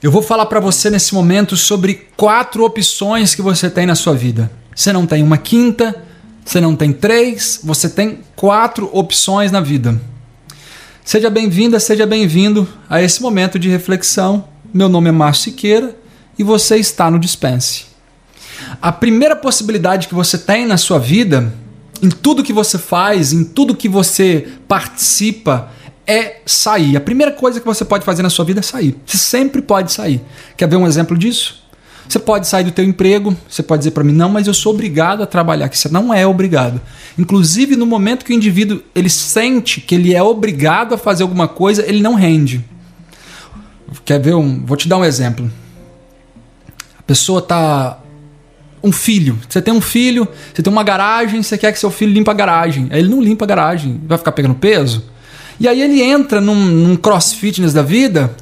Eu vou falar para você nesse momento sobre quatro opções que você tem na sua vida. Você não tem uma quinta, você não tem três, você tem quatro opções na vida. Seja bem-vinda, seja bem-vindo a esse momento de reflexão. Meu nome é Márcio Siqueira e você está no Dispense. A primeira possibilidade que você tem na sua vida, em tudo que você faz, em tudo que você participa, é sair. A primeira coisa que você pode fazer na sua vida é sair. Você sempre pode sair. Quer ver um exemplo disso? Você pode sair do teu emprego, você pode dizer para mim, não, mas eu sou obrigado a trabalhar, que você não é obrigado. Inclusive, no momento que o indivíduo ele sente que ele é obrigado a fazer alguma coisa, ele não rende. Quer ver um? Vou te dar um exemplo. A pessoa tá um filho. Você tem um filho, você tem uma garagem, você quer que seu filho limpe a garagem. Aí ele não limpa a garagem, vai ficar pegando peso? E aí ele entra num, num crossfitness da vida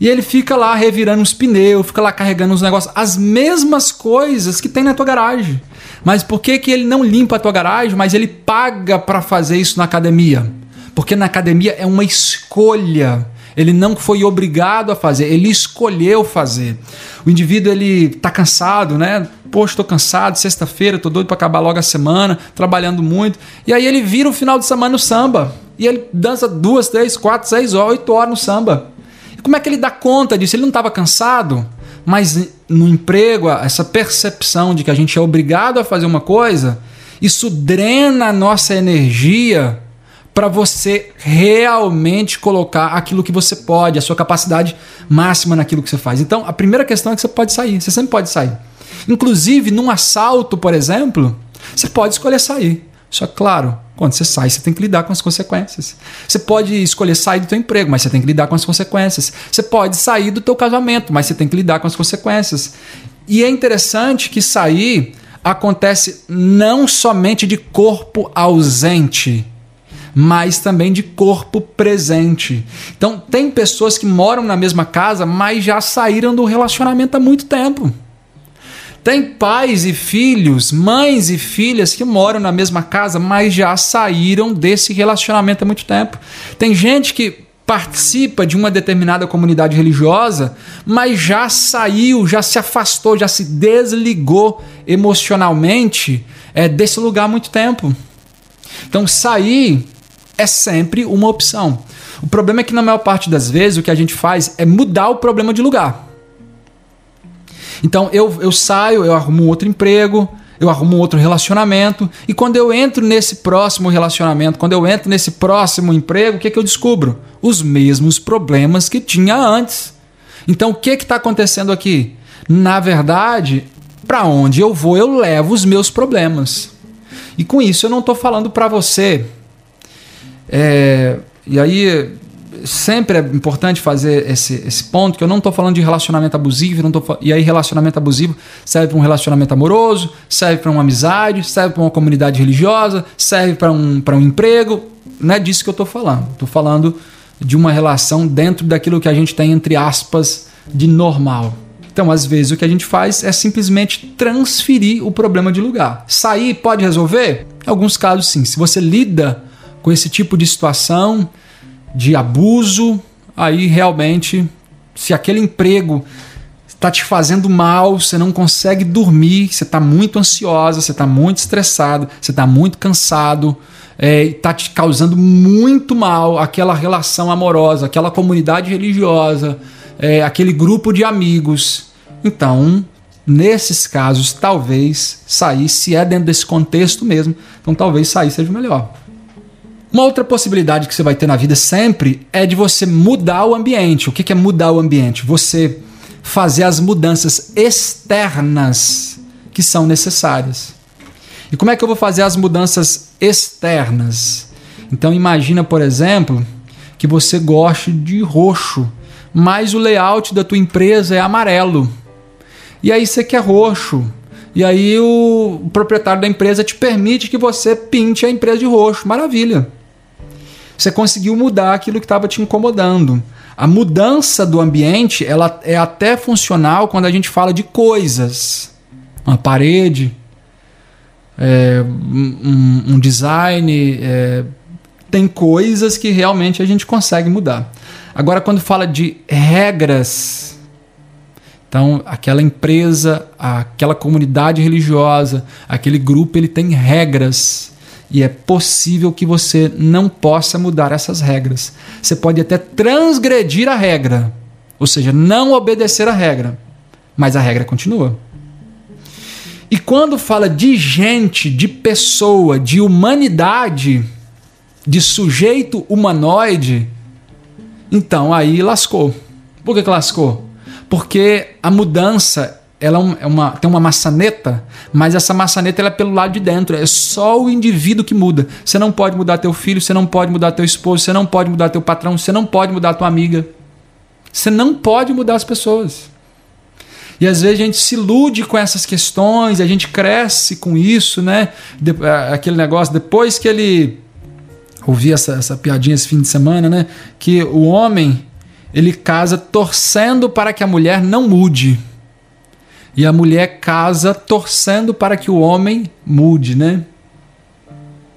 e ele fica lá revirando os pneus, fica lá carregando os negócios, as mesmas coisas que tem na tua garagem. Mas por que, que ele não limpa a tua garagem, mas ele paga para fazer isso na academia? Porque na academia é uma escolha. Ele não foi obrigado a fazer, ele escolheu fazer. O indivíduo ele tá cansado, né? Poxa, estou cansado, sexta-feira, tô doido para acabar logo a semana, trabalhando muito. E aí ele vira o final de semana no samba. E ele dança duas, três, quatro, seis, oito horas no samba. E como é que ele dá conta disso? Ele não estava cansado? Mas no emprego, essa percepção de que a gente é obrigado a fazer uma coisa, isso drena a nossa energia para você realmente colocar aquilo que você pode, a sua capacidade máxima naquilo que você faz. Então, a primeira questão é que você pode sair, você sempre pode sair. Inclusive, num assalto, por exemplo, você pode escolher sair. Só que, claro, quando você sai, você tem que lidar com as consequências. Você pode escolher sair do teu emprego, mas você tem que lidar com as consequências. Você pode sair do teu casamento, mas você tem que lidar com as consequências. E é interessante que sair acontece não somente de corpo ausente, mas também de corpo presente. Então, tem pessoas que moram na mesma casa, mas já saíram do relacionamento há muito tempo. Tem pais e filhos, mães e filhas que moram na mesma casa, mas já saíram desse relacionamento há muito tempo. Tem gente que participa de uma determinada comunidade religiosa, mas já saiu, já se afastou, já se desligou emocionalmente é, desse lugar há muito tempo. Então, sair é sempre uma opção. O problema é que, na maior parte das vezes, o que a gente faz é mudar o problema de lugar. Então eu, eu saio, eu arrumo um outro emprego, eu arrumo um outro relacionamento, e quando eu entro nesse próximo relacionamento, quando eu entro nesse próximo emprego, o que, que eu descubro? Os mesmos problemas que tinha antes. Então o que está acontecendo aqui? Na verdade, para onde eu vou, eu levo os meus problemas. E com isso eu não estou falando para você. É, e aí sempre é importante fazer esse, esse ponto, que eu não estou falando de relacionamento abusivo, não tô, e aí relacionamento abusivo serve para um relacionamento amoroso, serve para uma amizade, serve para uma comunidade religiosa, serve para um, um emprego. Não é disso que eu estou falando. Estou falando de uma relação dentro daquilo que a gente tem, entre aspas, de normal. Então, às vezes, o que a gente faz é simplesmente transferir o problema de lugar. Sair pode resolver? Em alguns casos, sim. Se você lida com esse tipo de situação, de abuso, aí realmente, se aquele emprego está te fazendo mal, você não consegue dormir, você está muito ansiosa, você está muito estressado, você está muito cansado, está é, te causando muito mal aquela relação amorosa, aquela comunidade religiosa, é, aquele grupo de amigos. Então, nesses casos, talvez sair, se é dentro desse contexto mesmo, então talvez sair seja melhor. Uma outra possibilidade que você vai ter na vida sempre é de você mudar o ambiente. O que é mudar o ambiente? Você fazer as mudanças externas que são necessárias. E como é que eu vou fazer as mudanças externas? Então imagina, por exemplo, que você goste de roxo, mas o layout da tua empresa é amarelo. E aí você quer roxo. E aí o proprietário da empresa te permite que você pinte a empresa de roxo. Maravilha. Você conseguiu mudar aquilo que estava te incomodando. A mudança do ambiente ela é até funcional quando a gente fala de coisas. Uma parede, é, um, um, design. É, tem coisas que realmente a gente consegue mudar. Agora, quando fala de regras, Então, aquela empresa, aquela comunidade religiosa, aquele grupo, ele tem regras. E é possível que você não possa mudar essas regras. Você pode até transgredir a regra, ou seja, não obedecer a regra, mas a regra continua. E quando fala de gente, de pessoa, de humanidade, de sujeito humanoide, então aí lascou. Por que, que lascou? Porque a mudança ela é, é uma, tem uma maçaneta, mas essa maçaneta ela é pelo lado de dentro. É só o indivíduo que muda. Você não pode mudar teu filho, você não pode mudar teu esposo, você não pode mudar teu patrão, você não pode mudar tua amiga. Você não pode mudar as pessoas. E às vezes a gente se ilude com essas questões, a gente cresce com isso, né? De, aquele negócio, depois que ele. Ouvi essa, essa piadinha esse fim de semana, né? Que o homem ele casa torcendo para que a mulher não mude. E a mulher casa torcendo para que o homem mude, né?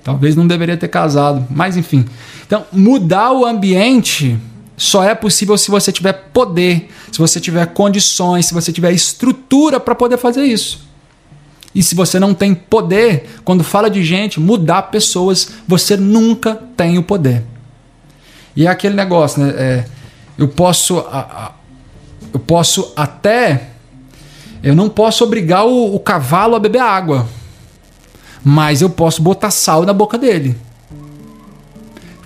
Talvez não deveria ter casado, mas enfim. Então, mudar o ambiente só é possível se você tiver poder, se você tiver condições, se você tiver estrutura para poder fazer isso. E se você não tem poder, quando fala de gente, mudar pessoas, você nunca tem o poder. E é aquele negócio, né? É, eu posso, eu posso até, eu não posso obrigar o, o cavalo a beber água, mas eu posso botar sal na boca dele.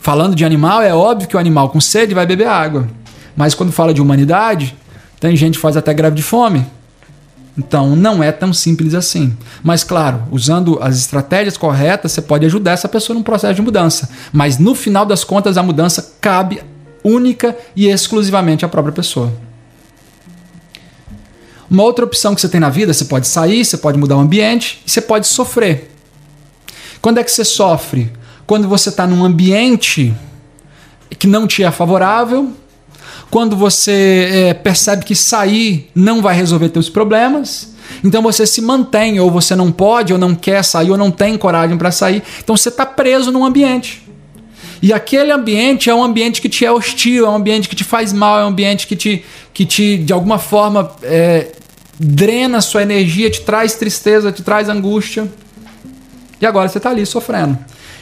Falando de animal, é óbvio que o animal com sede vai beber água. Mas quando fala de humanidade, tem gente que faz até greve de fome. Então não é tão simples assim. Mas claro, usando as estratégias corretas, você pode ajudar essa pessoa num processo de mudança. Mas no final das contas, a mudança cabe única e exclusivamente à própria pessoa. Uma outra opção que você tem na vida, você pode sair, você pode mudar o ambiente e você pode sofrer. Quando é que você sofre? quando você está num ambiente que não te é favorável, quando você é, percebe que sair não vai resolver teus problemas, então você se mantém, ou você não pode, ou não quer sair, ou não tem coragem para sair, então você está preso num ambiente. E aquele ambiente é um ambiente que te é hostil, é um ambiente que te faz mal, é um ambiente que te, que te de alguma forma, é, drena a sua energia, te traz tristeza, te traz angústia. E agora você está ali sofrendo.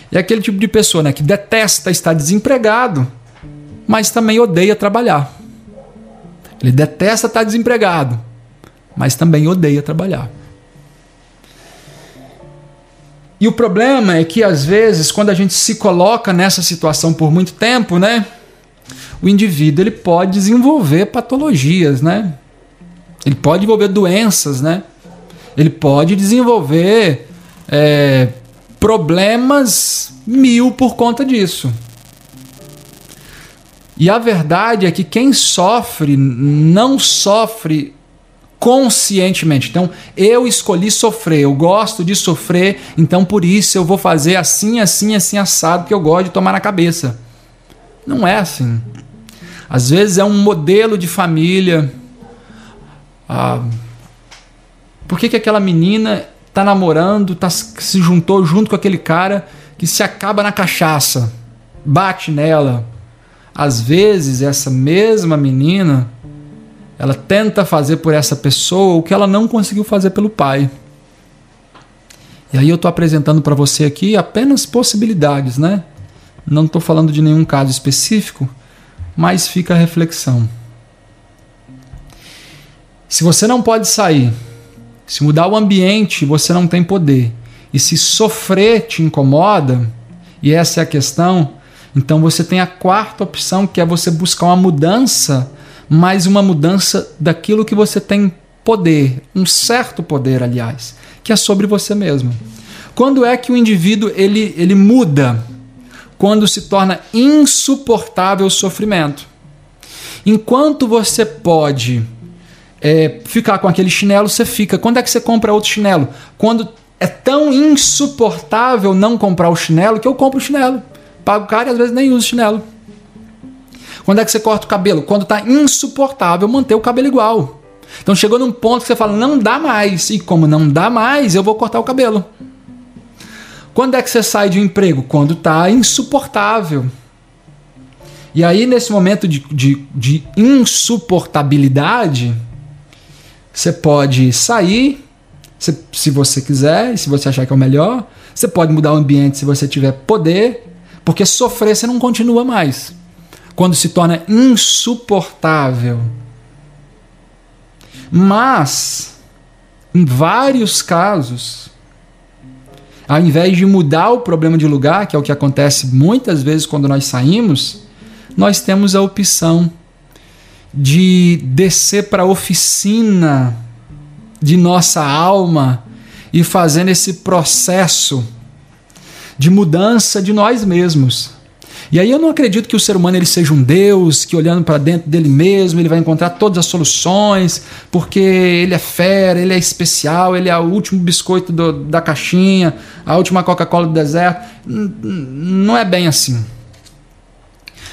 É aquele tipo de pessoa né, que detesta estar desempregado, mas também odeia trabalhar. Ele detesta estar desempregado, mas também odeia trabalhar. E o problema é que às vezes, quando a gente se coloca nessa situação por muito tempo, né, o indivíduo ele pode desenvolver patologias, né? Ele pode desenvolver doenças, né? Ele pode desenvolver é, problemas mil por conta disso. E a verdade é que quem sofre não sofre conscientemente. Então, eu escolhi sofrer, eu gosto de sofrer, então por isso eu vou fazer assim, assim, assim, assado, que eu gosto de tomar na cabeça. Não é assim. Às vezes é um modelo de família. Ah, por que, que aquela menina tá namorando, tá, se juntou junto com aquele cara que se acaba na cachaça, bate nela. Às vezes, essa mesma menina ela tenta fazer por essa pessoa o que ela não conseguiu fazer pelo pai. E aí eu estou apresentando para você aqui apenas possibilidades, né? Não estou falando de nenhum caso específico, mas fica a reflexão. Se você não pode sair se mudar o ambiente, você não tem poder. E se sofrer te incomoda, e essa é a questão, então você tem a quarta opção, que é você buscar uma mudança, mas uma mudança daquilo que você tem poder, um certo poder, aliás, que é sobre você mesmo. Quando é que o indivíduo ele, ele muda? Quando se torna insuportável o sofrimento. Enquanto você pode é, ficar com aquele chinelo, você fica. Quando é que você compra outro chinelo? Quando é tão insuportável não comprar o chinelo que eu compro o chinelo. Pago caro e às vezes nem uso chinelo. Quando é que você corta o cabelo? Quando está insuportável manter o cabelo igual. Então chegou num ponto que você fala, não dá mais. E como não dá mais, eu vou cortar o cabelo. Quando é que você sai de um emprego? Quando está insuportável. E aí, nesse momento de, de, de insuportabilidade, Você pode sair, se, se você quiser, se você achar que é o melhor. Você pode mudar o ambiente se você tiver poder, porque sofrer você não continua mais. Quando se torna insuportável. Mas, em vários casos, ao invés de mudar o problema de lugar, que é o que acontece muitas vezes quando nós saímos, nós temos a opção de descer para a oficina de nossa alma e fazendo esse processo de mudança de nós mesmos. E aí eu não acredito que o ser humano ele seja um Deus que olhando para dentro dele mesmo ele vai encontrar todas as soluções, porque ele é fera, ele é especial, ele é o último biscoito do, da caixinha, a última Coca-Cola do deserto. Não é bem assim.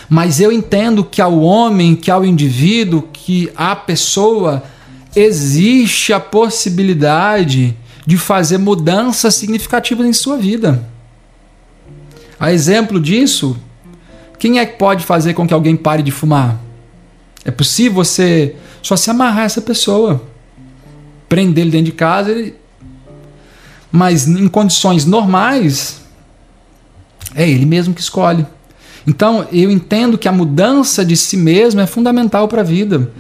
Mas eu entendo que ao homem, que ao indivíduo, que à pessoa existe a possibilidade de fazer mudanças significativas em sua vida. A exemplo disso, quem é que pode fazer com que alguém pare de fumar? É possível você só se amarrar essa pessoa, prender ele dentro de casa, ele... mas em condições normais, é ele mesmo que escolhe. Então eu entendo que a mudança de si mesmo é fundamental para a vida.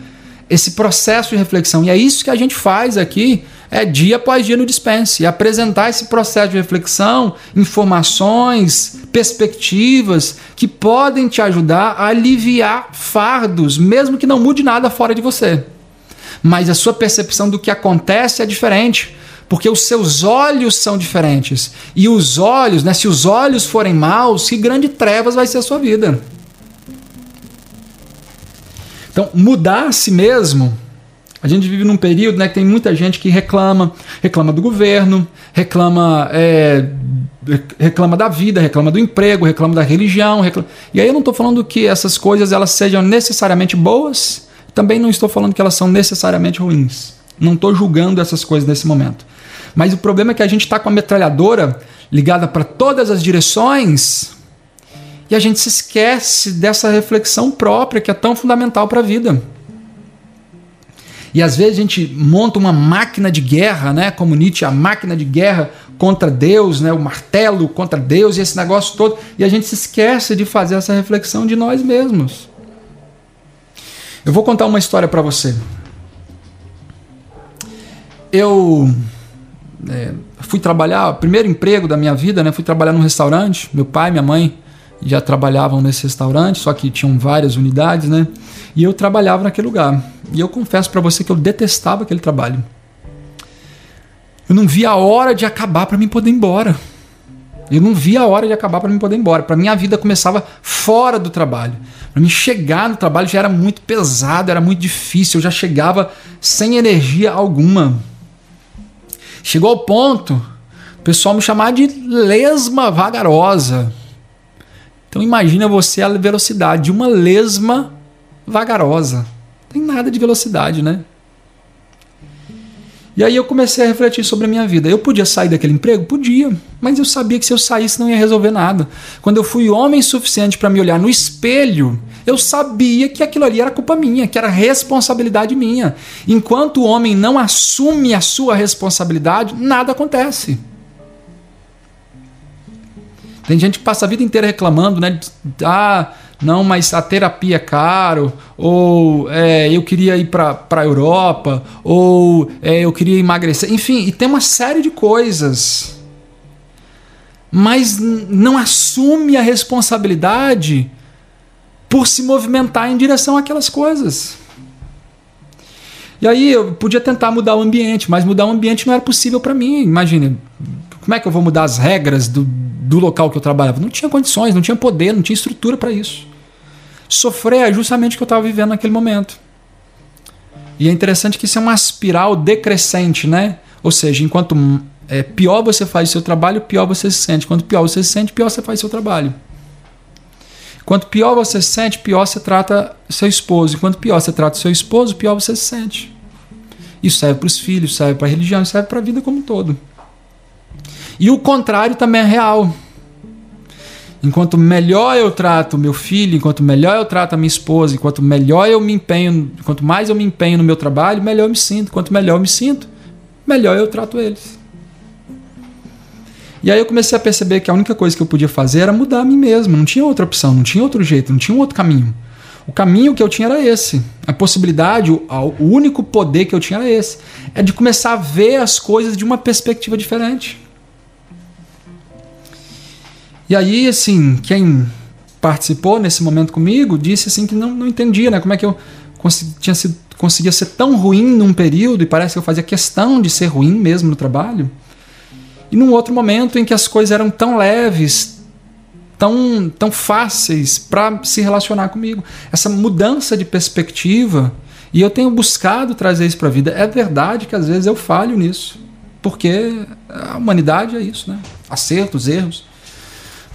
Esse processo de reflexão. E é isso que a gente faz aqui é dia após dia no Dispense. E apresentar esse processo de reflexão, informações, perspectivas que podem te ajudar a aliviar fardos, mesmo que não mude nada fora de você. Mas a sua percepção do que acontece é diferente, porque os seus olhos são diferentes. E os olhos, né, se os olhos forem maus, que grande trevas vai ser a sua vida. Então, mudar a si mesmo a gente vive num período né, que tem muita gente que reclama, reclama do governo, reclama, é, reclama da vida, reclama do emprego, reclama da religião. Reclama... E aí eu não estou falando que essas coisas elas sejam necessariamente boas, também não estou falando que elas são necessariamente ruins. Não estou julgando essas coisas nesse momento. Mas o problema é que a gente está com a metralhadora ligada para todas as direções e a gente se esquece dessa reflexão própria que é tão fundamental para a vida. E às vezes a gente monta uma máquina de guerra, né? Como Nietzsche, a máquina de guerra contra Deus, né? O martelo contra Deus e esse negócio todo. E a gente se esquece de fazer essa reflexão de nós mesmos. Eu vou contar uma história para você. Eu é, fui trabalhar, primeiro emprego da minha vida, né? Fui trabalhar num restaurante. Meu pai, minha mãe já trabalhavam nesse restaurante, só que tinham várias unidades, né? E eu trabalhava naquele lugar. E eu confesso para você que eu detestava aquele trabalho. Eu não via a hora de acabar para mim poder ir embora. Eu não via a hora de acabar para mim poder ir embora. Para mim a vida começava fora do trabalho. Para mim chegar no trabalho já era muito pesado, era muito difícil. Eu já chegava sem energia alguma. Chegou ao ponto o pessoal me chamar de lesma vagarosa. Então imagina você a velocidade de uma lesma vagarosa. Não tem nada de velocidade, né? E aí eu comecei a refletir sobre a minha vida. Eu podia sair daquele emprego? Podia, mas eu sabia que se eu saísse não ia resolver nada. Quando eu fui homem suficiente para me olhar no espelho, eu sabia que aquilo ali era culpa minha, que era responsabilidade minha. Enquanto o homem não assume a sua responsabilidade, nada acontece. Tem gente que passa a vida inteira reclamando, né? Ah, não, mas a terapia é caro, ou é, eu queria ir para a Europa, ou é, eu queria emagrecer. Enfim, e tem uma série de coisas. Mas não assume a responsabilidade por se movimentar em direção àquelas coisas. E aí eu podia tentar mudar o ambiente, mas mudar o ambiente não era possível para mim. Imagine, como é que eu vou mudar as regras do, do local que eu trabalhava? Não tinha condições, não tinha poder, não tinha estrutura para isso. Sofrer é justamente o que eu estava vivendo naquele momento. E é interessante que isso é uma espiral decrescente, né? Ou seja, enquanto é, pior você faz o seu trabalho, pior você se sente. Quanto pior você se sente, pior você faz o seu trabalho. Quanto pior você se sente, pior você trata seu esposo. Quanto pior você trata seu esposo, pior você se sente. Isso serve para os filhos, serve para a religião, serve para a vida como um todo. E o contrário também é real. Enquanto melhor eu trato meu filho, enquanto melhor eu trato a minha esposa, enquanto melhor eu me empenho, quanto mais eu me empenho no meu trabalho, melhor eu me sinto. Quanto melhor eu me sinto, melhor eu trato eles. E aí eu comecei a perceber que a única coisa que eu podia fazer era mudar a mim mesmo. Não tinha outra opção, não tinha outro jeito, não tinha outro caminho. O caminho que eu tinha era esse. A possibilidade, o único poder que eu tinha era esse. É de começar a ver as coisas de uma perspectiva diferente. E aí, assim, quem participou nesse momento comigo disse assim que não, não entendia, né? Como é que eu tinha sido, conseguia ser tão ruim num período e parece que eu fazia questão de ser ruim mesmo no trabalho. E num outro momento em que as coisas eram tão leves, tão, tão fáceis para se relacionar comigo. Essa mudança de perspectiva, e eu tenho buscado trazer isso para a vida. É verdade que às vezes eu falho nisso, porque a humanidade é isso, né? Acertos, erros.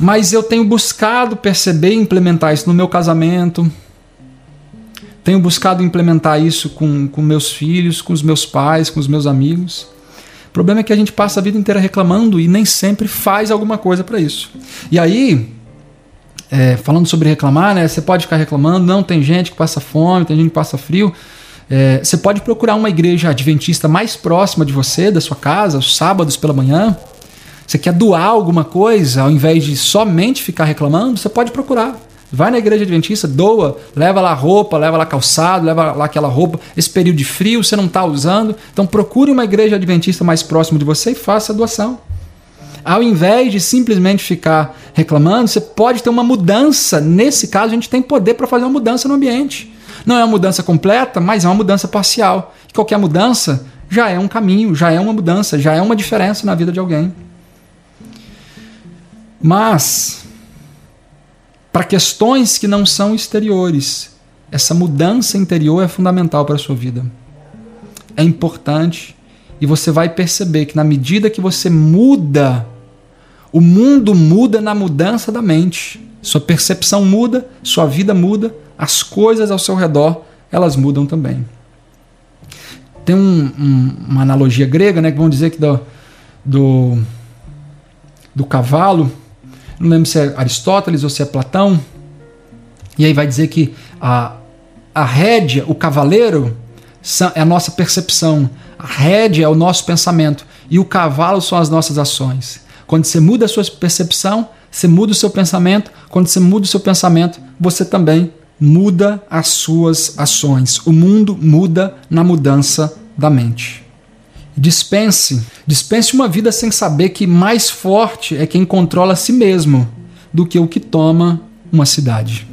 Mas eu tenho buscado perceber e implementar isso no meu casamento. Tenho buscado implementar isso com, com meus filhos, com os meus pais, com os meus amigos. O problema é que a gente passa a vida inteira reclamando e nem sempre faz alguma coisa para isso. E aí, é, falando sobre reclamar, né? Você pode ficar reclamando, não, tem gente que passa fome, tem gente que passa frio. É, você pode procurar uma igreja adventista mais próxima de você, da sua casa, os sábados pela manhã. Você quer doar alguma coisa, ao invés de somente ficar reclamando, você pode procurar. Vai na igreja adventista, doa, leva lá roupa, leva lá calçado, leva lá aquela roupa. Esse período de frio você não está usando. Então procure uma igreja adventista mais próxima de você e faça a doação. Ao invés de simplesmente ficar reclamando, você pode ter uma mudança. Nesse caso, a gente tem poder para fazer uma mudança no ambiente. Não é uma mudança completa, mas é uma mudança parcial. Qualquer mudança já é um caminho, já é uma mudança, já é uma diferença na vida de alguém. Mas, para questões que não são exteriores, essa mudança interior é fundamental para a sua vida. É importante e você vai perceber que na medida que você muda, o mundo muda na mudança da mente. Sua percepção muda, sua vida muda, as coisas ao seu redor elas mudam também. Tem um, um, uma analogia grega, né, que vão dizer que do, do, do cavalo não lembro se é Aristóteles ou se é Platão, e aí vai dizer que a, a rédea, o cavaleiro, é a nossa percepção, a rédea é o nosso pensamento, e o cavalo são as nossas ações. Quando você muda a sua percepção, você muda o seu pensamento, quando você muda o seu pensamento, você também muda as suas ações. O mundo muda na mudança da mente. Dispense. Dispense uma vida sem saber que mais forte é quem controla a si mesmo do que o que toma uma cidade.